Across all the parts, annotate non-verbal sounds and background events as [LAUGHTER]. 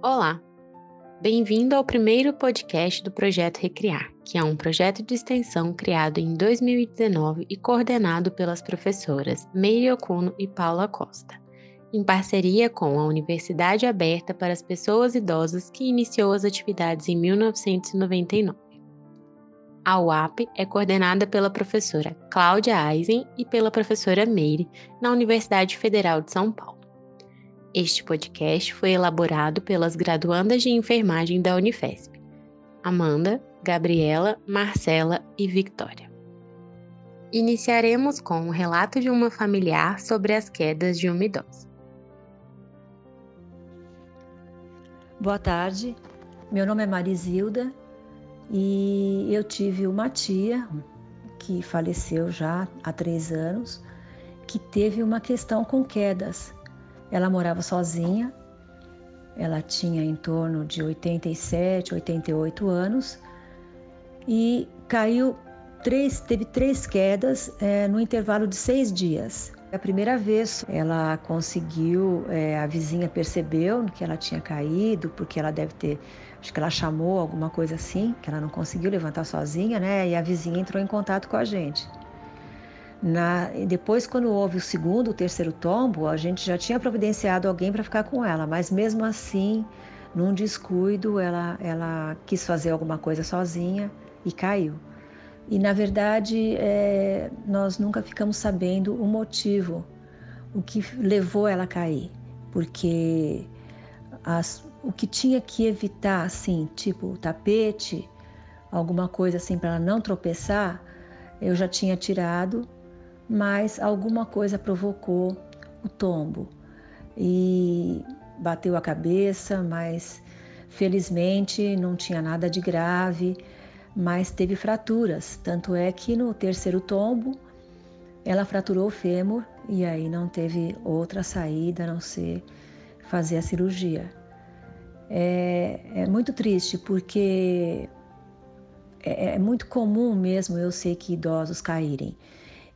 Olá! Bem-vindo ao primeiro podcast do Projeto Recriar, que é um projeto de extensão criado em 2019 e coordenado pelas professoras Meire Okuno e Paula Costa, em parceria com a Universidade Aberta para as Pessoas Idosas, que iniciou as atividades em 1999. A UAP é coordenada pela professora Cláudia Eisen e pela professora Meire, na Universidade Federal de São Paulo. Este podcast foi elaborado pelas graduandas de enfermagem da Unifesp, Amanda, Gabriela, Marcela e Victoria. Iniciaremos com o um relato de uma familiar sobre as quedas de uma idosa. Boa tarde, meu nome é Marisilda e eu tive uma tia que faleceu já há três anos, que teve uma questão com quedas ela morava sozinha, ela tinha em torno de 87, 88 anos e caiu três, teve três quedas é, no intervalo de seis dias. A primeira vez ela conseguiu, é, a vizinha percebeu que ela tinha caído, porque ela deve ter, acho que ela chamou alguma coisa assim, que ela não conseguiu levantar sozinha, né? E a vizinha entrou em contato com a gente. Na, depois, quando houve o segundo, o terceiro tombo, a gente já tinha providenciado alguém para ficar com ela, mas mesmo assim, num descuido, ela, ela quis fazer alguma coisa sozinha e caiu. E na verdade, é, nós nunca ficamos sabendo o motivo, o que levou ela a cair, porque as, o que tinha que evitar, assim, tipo tapete, alguma coisa assim para ela não tropeçar, eu já tinha tirado mas alguma coisa provocou o tombo e bateu a cabeça, mas felizmente não tinha nada de grave, mas teve fraturas. Tanto é que no terceiro tombo ela fraturou o fêmur e aí não teve outra saída a não ser fazer a cirurgia. É, é muito triste porque é, é muito comum mesmo eu sei que idosos caírem.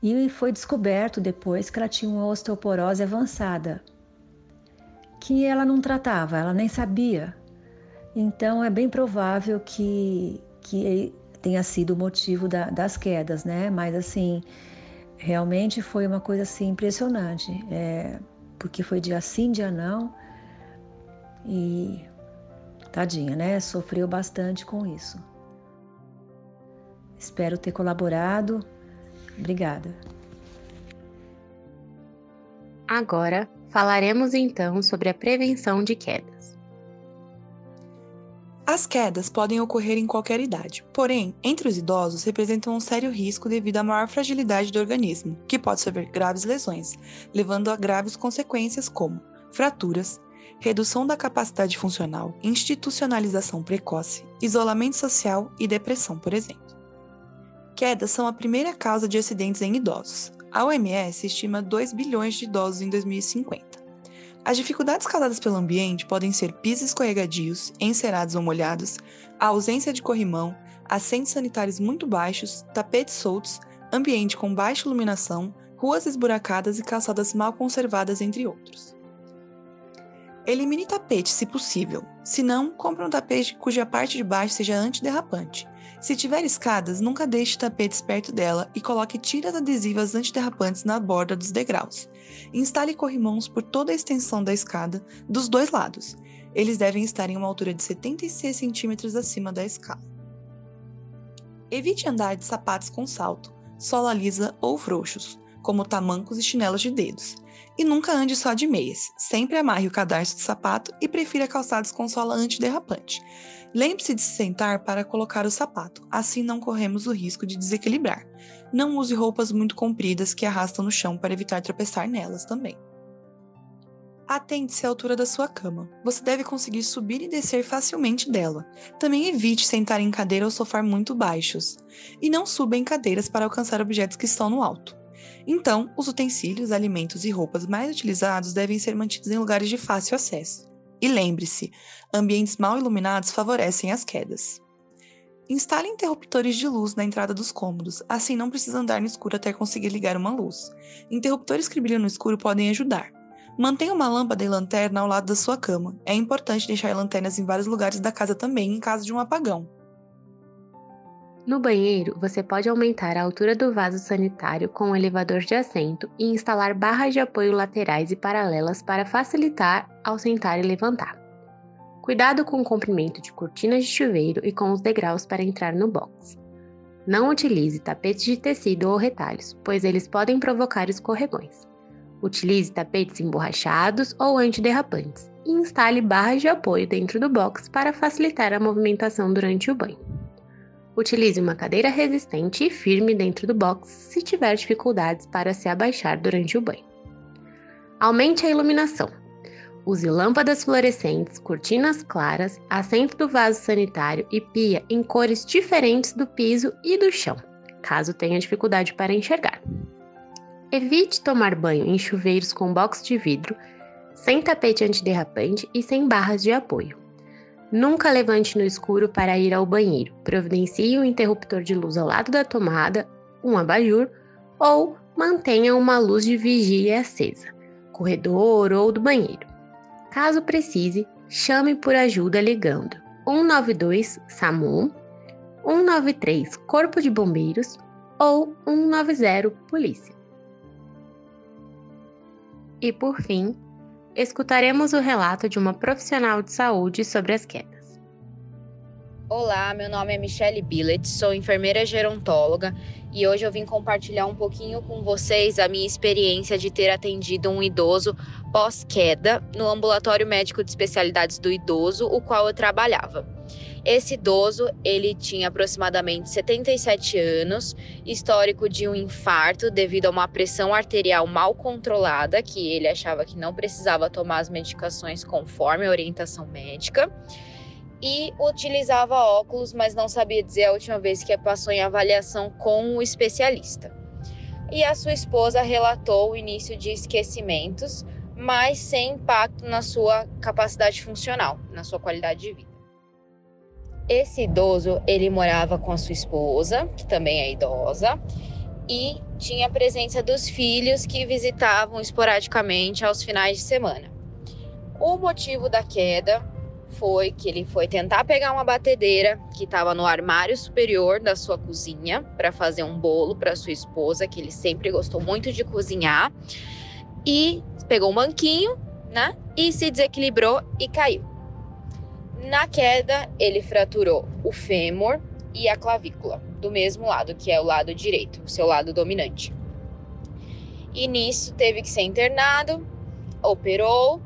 E foi descoberto depois que ela tinha uma osteoporose avançada, que ela não tratava, ela nem sabia. Então é bem provável que, que tenha sido o motivo da, das quedas, né? Mas assim, realmente foi uma coisa assim impressionante, é, porque foi dia sim, dia não, e tadinha, né? Sofreu bastante com isso. Espero ter colaborado Obrigada. Agora falaremos então sobre a prevenção de quedas. As quedas podem ocorrer em qualquer idade, porém, entre os idosos representam um sério risco devido à maior fragilidade do organismo, que pode sofrer graves lesões, levando a graves consequências como fraturas, redução da capacidade funcional, institucionalização precoce, isolamento social e depressão, por exemplo. Quedas são a primeira causa de acidentes em idosos. A OMS estima 2 bilhões de idosos em 2050. As dificuldades causadas pelo ambiente podem ser pisos escorregadios, encerados ou molhados, a ausência de corrimão, assentos sanitários muito baixos, tapetes soltos, ambiente com baixa iluminação, ruas esburacadas e calçadas mal conservadas, entre outros. Elimine tapete se possível, se não, compre um tapete cuja parte de baixo seja antiderrapante. Se tiver escadas, nunca deixe tapetes perto dela e coloque tiras adesivas antiderrapantes na borda dos degraus. Instale corrimãos por toda a extensão da escada, dos dois lados. Eles devem estar em uma altura de 76 centímetros acima da escala. Evite andar de sapatos com salto, sola lisa ou frouxos, como tamancos e chinelos de dedos. E nunca ande só de meias. Sempre amarre o cadarço do sapato e prefira calçados com sola antiderrapante. Lembre-se de se sentar para colocar o sapato, assim não corremos o risco de desequilibrar. Não use roupas muito compridas que arrastam no chão para evitar tropeçar nelas também. Atente-se à altura da sua cama. Você deve conseguir subir e descer facilmente dela. Também evite sentar em cadeira ou sofá muito baixos. E não suba em cadeiras para alcançar objetos que estão no alto. Então, os utensílios, alimentos e roupas mais utilizados devem ser mantidos em lugares de fácil acesso. E lembre-se, ambientes mal iluminados favorecem as quedas. Instale interruptores de luz na entrada dos cômodos, assim não precisa andar no escuro até conseguir ligar uma luz. Interruptores que brilham no escuro podem ajudar. Mantenha uma lâmpada e lanterna ao lado da sua cama. É importante deixar lanternas em vários lugares da casa também, em caso de um apagão. No banheiro, você pode aumentar a altura do vaso sanitário com um elevador de assento e instalar barras de apoio laterais e paralelas para facilitar ao sentar e levantar. Cuidado com o comprimento de cortinas de chuveiro e com os degraus para entrar no box. Não utilize tapetes de tecido ou retalhos, pois eles podem provocar escorregões. Utilize tapetes emborrachados ou antiderrapantes e instale barras de apoio dentro do box para facilitar a movimentação durante o banho. Utilize uma cadeira resistente e firme dentro do box se tiver dificuldades para se abaixar durante o banho. Aumente a iluminação. Use lâmpadas fluorescentes, cortinas claras, assento do vaso sanitário e pia em cores diferentes do piso e do chão, caso tenha dificuldade para enxergar. Evite tomar banho em chuveiros com box de vidro, sem tapete antiderrapante e sem barras de apoio. Nunca levante no escuro para ir ao banheiro. Providencie um interruptor de luz ao lado da tomada, um abajur ou mantenha uma luz de vigília acesa, corredor ou do banheiro. Caso precise, chame por ajuda ligando 192 SAMU, 193 Corpo de Bombeiros ou 190 Polícia. E por fim, escutaremos o relato de uma profissional de saúde sobre as quedas. Olá, meu nome é Michelle Billet, sou enfermeira gerontóloga e hoje eu vim compartilhar um pouquinho com vocês a minha experiência de ter atendido um idoso pós-queda no ambulatório médico de especialidades do idoso, o qual eu trabalhava. Esse idoso, ele tinha aproximadamente 77 anos, histórico de um infarto devido a uma pressão arterial mal controlada, que ele achava que não precisava tomar as medicações conforme a orientação médica. E utilizava óculos, mas não sabia dizer a última vez que passou em avaliação com o especialista. E a sua esposa relatou o início de esquecimentos, mas sem impacto na sua capacidade funcional, na sua qualidade de vida. Esse idoso, ele morava com a sua esposa, que também é idosa, e tinha a presença dos filhos que visitavam esporadicamente aos finais de semana. O motivo da queda foi que ele foi tentar pegar uma batedeira que estava no armário superior da sua cozinha para fazer um bolo para sua esposa, que ele sempre gostou muito de cozinhar, e pegou um banquinho, né? E se desequilibrou e caiu. Na queda, ele fraturou o fêmur e a clavícula, do mesmo lado, que é o lado direito, o seu lado dominante. E nisso teve que ser internado, operou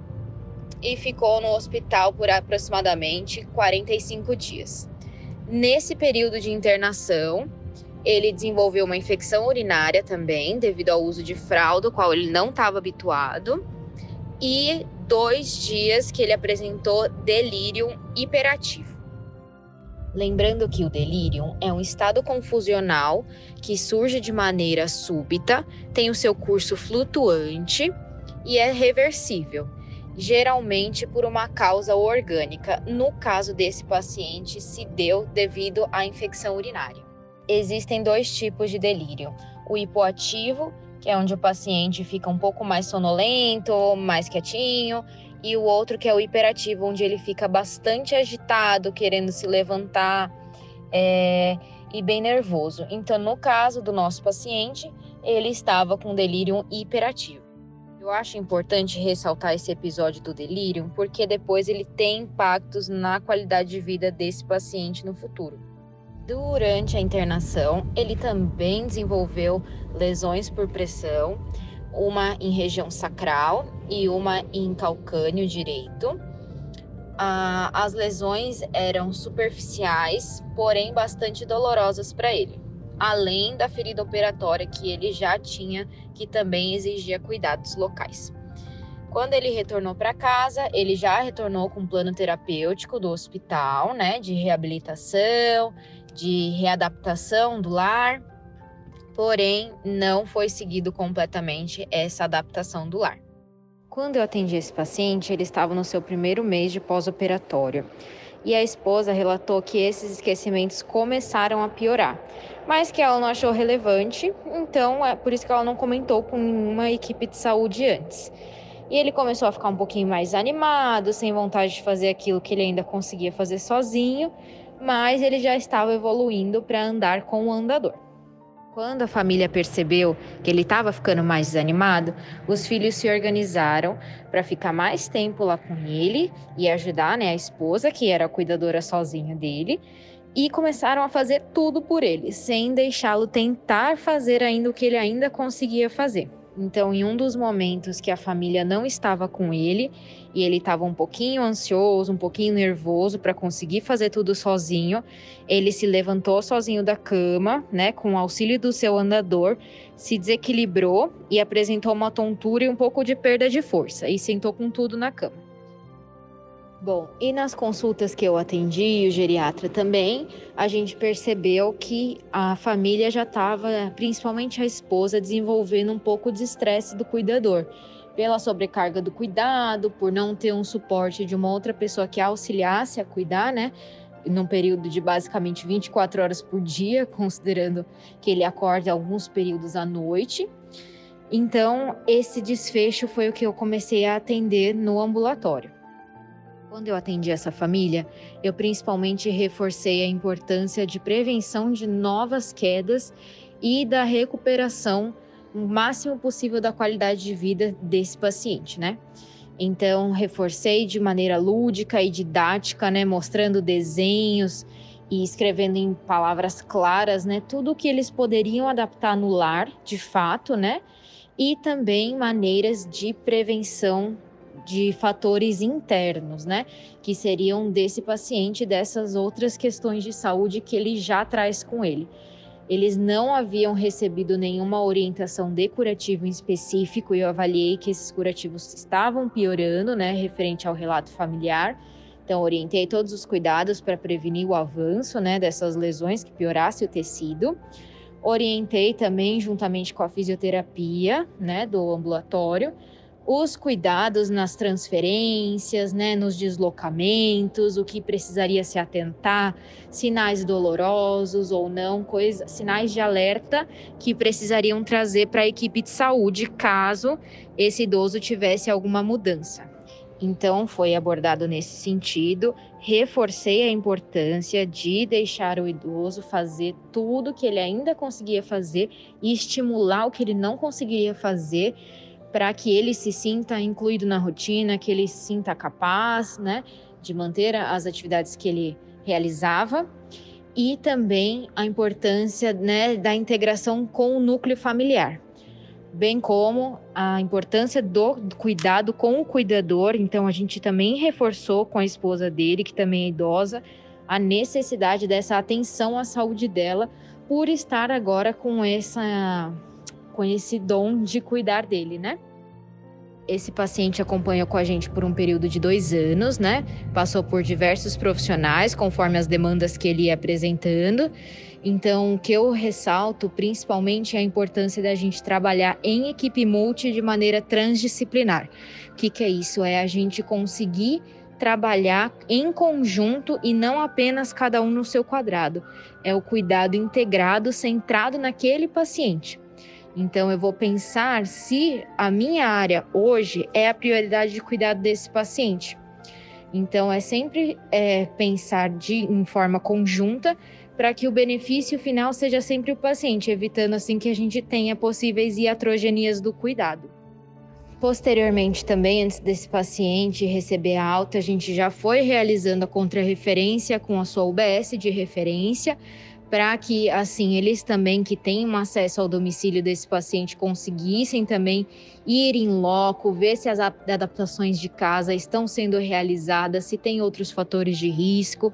e ficou no hospital por aproximadamente 45 dias. Nesse período de internação, ele desenvolveu uma infecção urinária também, devido ao uso de fralda, qual ele não estava habituado, e dois dias que ele apresentou delírio hiperativo. Lembrando que o delírio é um estado confusional que surge de maneira súbita, tem o seu curso flutuante e é reversível, geralmente por uma causa orgânica. No caso desse paciente, se deu devido à infecção urinária. Existem dois tipos de delírio: o hipoativo que é onde o paciente fica um pouco mais sonolento, mais quietinho, e o outro que é o hiperativo, onde ele fica bastante agitado, querendo se levantar é, e bem nervoso. Então, no caso do nosso paciente, ele estava com delírio hiperativo. Eu acho importante ressaltar esse episódio do delírio, porque depois ele tem impactos na qualidade de vida desse paciente no futuro. Durante a internação, ele também desenvolveu lesões por pressão, uma em região sacral e uma em calcânio direito. Ah, as lesões eram superficiais, porém bastante dolorosas para ele, além da ferida operatória que ele já tinha, que também exigia cuidados locais. Quando ele retornou para casa, ele já retornou com um plano terapêutico do hospital, né, de reabilitação, de readaptação do lar, porém não foi seguido completamente essa adaptação do lar. Quando eu atendi esse paciente, ele estava no seu primeiro mês de pós-operatório e a esposa relatou que esses esquecimentos começaram a piorar, mas que ela não achou relevante, então é por isso que ela não comentou com nenhuma equipe de saúde antes. E ele começou a ficar um pouquinho mais animado, sem vontade de fazer aquilo que ele ainda conseguia fazer sozinho, mas ele já estava evoluindo para andar com o andador. Quando a família percebeu que ele estava ficando mais desanimado, os filhos se organizaram para ficar mais tempo lá com ele e ajudar né, a esposa, que era a cuidadora sozinha dele, e começaram a fazer tudo por ele, sem deixá-lo tentar fazer ainda o que ele ainda conseguia fazer. Então, em um dos momentos que a família não estava com ele e ele estava um pouquinho ansioso, um pouquinho nervoso para conseguir fazer tudo sozinho, ele se levantou sozinho da cama, né, com o auxílio do seu andador, se desequilibrou e apresentou uma tontura e um pouco de perda de força e sentou com tudo na cama. Bom, e nas consultas que eu atendi, o geriatra também, a gente percebeu que a família já estava, principalmente a esposa, desenvolvendo um pouco de estresse do cuidador. Pela sobrecarga do cuidado, por não ter um suporte de uma outra pessoa que auxiliasse a cuidar, né? Num período de basicamente 24 horas por dia, [LAUGHS] considerando que ele acorda alguns períodos à noite. Então, esse desfecho foi o que eu comecei a atender no ambulatório. Quando eu atendi essa família, eu principalmente reforcei a importância de prevenção de novas quedas e da recuperação o máximo possível da qualidade de vida desse paciente, né? Então, reforcei de maneira lúdica e didática, né, mostrando desenhos e escrevendo em palavras claras, né, tudo o que eles poderiam adaptar no lar, de fato, né? E também maneiras de prevenção de fatores internos, né? Que seriam desse paciente, dessas outras questões de saúde que ele já traz com ele. Eles não haviam recebido nenhuma orientação de curativo em específico e eu avaliei que esses curativos estavam piorando, né, referente ao relato familiar. Então, orientei todos os cuidados para prevenir o avanço, né, dessas lesões que piorasse o tecido. Orientei também, juntamente com a fisioterapia, né, do ambulatório, os cuidados nas transferências, né, nos deslocamentos, o que precisaria se atentar, sinais dolorosos ou não, coisa, sinais de alerta que precisariam trazer para a equipe de saúde caso esse idoso tivesse alguma mudança. Então, foi abordado nesse sentido. Reforcei a importância de deixar o idoso fazer tudo que ele ainda conseguia fazer e estimular o que ele não conseguiria fazer para que ele se sinta incluído na rotina, que ele se sinta capaz, né, de manter as atividades que ele realizava e também a importância, né, da integração com o núcleo familiar, bem como a importância do cuidado com o cuidador. Então a gente também reforçou com a esposa dele, que também é idosa, a necessidade dessa atenção à saúde dela por estar agora com essa com esse dom de cuidar dele, né? Esse paciente acompanhou com a gente por um período de dois anos, né? Passou por diversos profissionais, conforme as demandas que ele ia apresentando. Então, o que eu ressalto principalmente é a importância da gente trabalhar em equipe multi de maneira transdisciplinar. O que, que é isso? É a gente conseguir trabalhar em conjunto e não apenas cada um no seu quadrado. É o cuidado integrado, centrado naquele paciente. Então, eu vou pensar se a minha área hoje é a prioridade de cuidado desse paciente. Então, é sempre é, pensar de, em forma conjunta para que o benefício final seja sempre o paciente, evitando assim que a gente tenha possíveis iatrogenias do cuidado. Posteriormente, também, antes desse paciente receber a alta, a gente já foi realizando a contrarreferência com a sua UBS de referência, para que assim eles também que tenham acesso ao domicílio desse paciente conseguissem também ir em loco, ver se as adaptações de casa estão sendo realizadas, se tem outros fatores de risco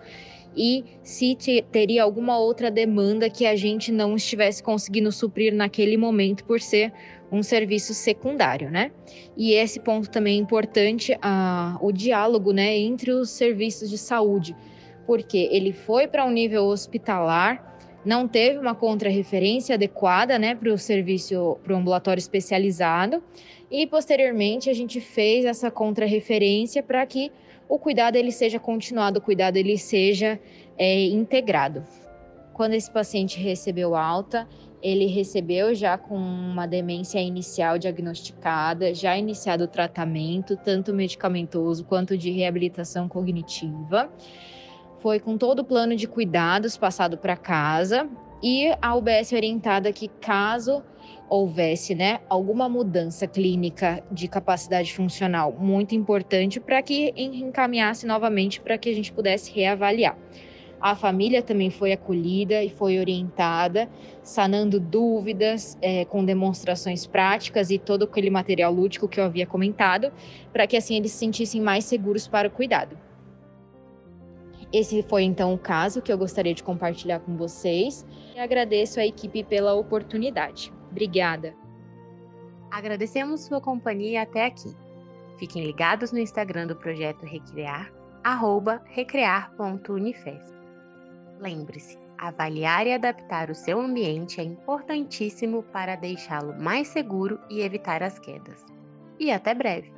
e se teria alguma outra demanda que a gente não estivesse conseguindo suprir naquele momento por ser um serviço secundário, né? E esse ponto também é importante, a, o diálogo, né, entre os serviços de saúde porque ele foi para um nível hospitalar, não teve uma contrarreferência adequada né, para o serviço, para o ambulatório especializado, e posteriormente a gente fez essa contrarreferência para que o cuidado ele seja continuado, o cuidado ele seja é, integrado. Quando esse paciente recebeu alta, Ele recebeu já com uma demência inicial diagnosticada, já iniciado o tratamento, tanto medicamentoso quanto de reabilitação cognitiva. Foi com todo o plano de cuidados passado para casa e a UBS orientada que caso houvesse né, alguma mudança clínica de capacidade funcional muito importante para que encaminhasse novamente para que a gente pudesse reavaliar. A família também foi acolhida e foi orientada, sanando dúvidas, é, com demonstrações práticas e todo aquele material lúdico que eu havia comentado, para que assim eles se sentissem mais seguros para o cuidado. Esse foi então o caso que eu gostaria de compartilhar com vocês e agradeço à equipe pela oportunidade. Obrigada. Agradecemos sua companhia até aqui. Fiquem ligados no Instagram do projeto arroba recrear.unifesp. Lembre-se, avaliar e adaptar o seu ambiente é importantíssimo para deixá-lo mais seguro e evitar as quedas. E até breve!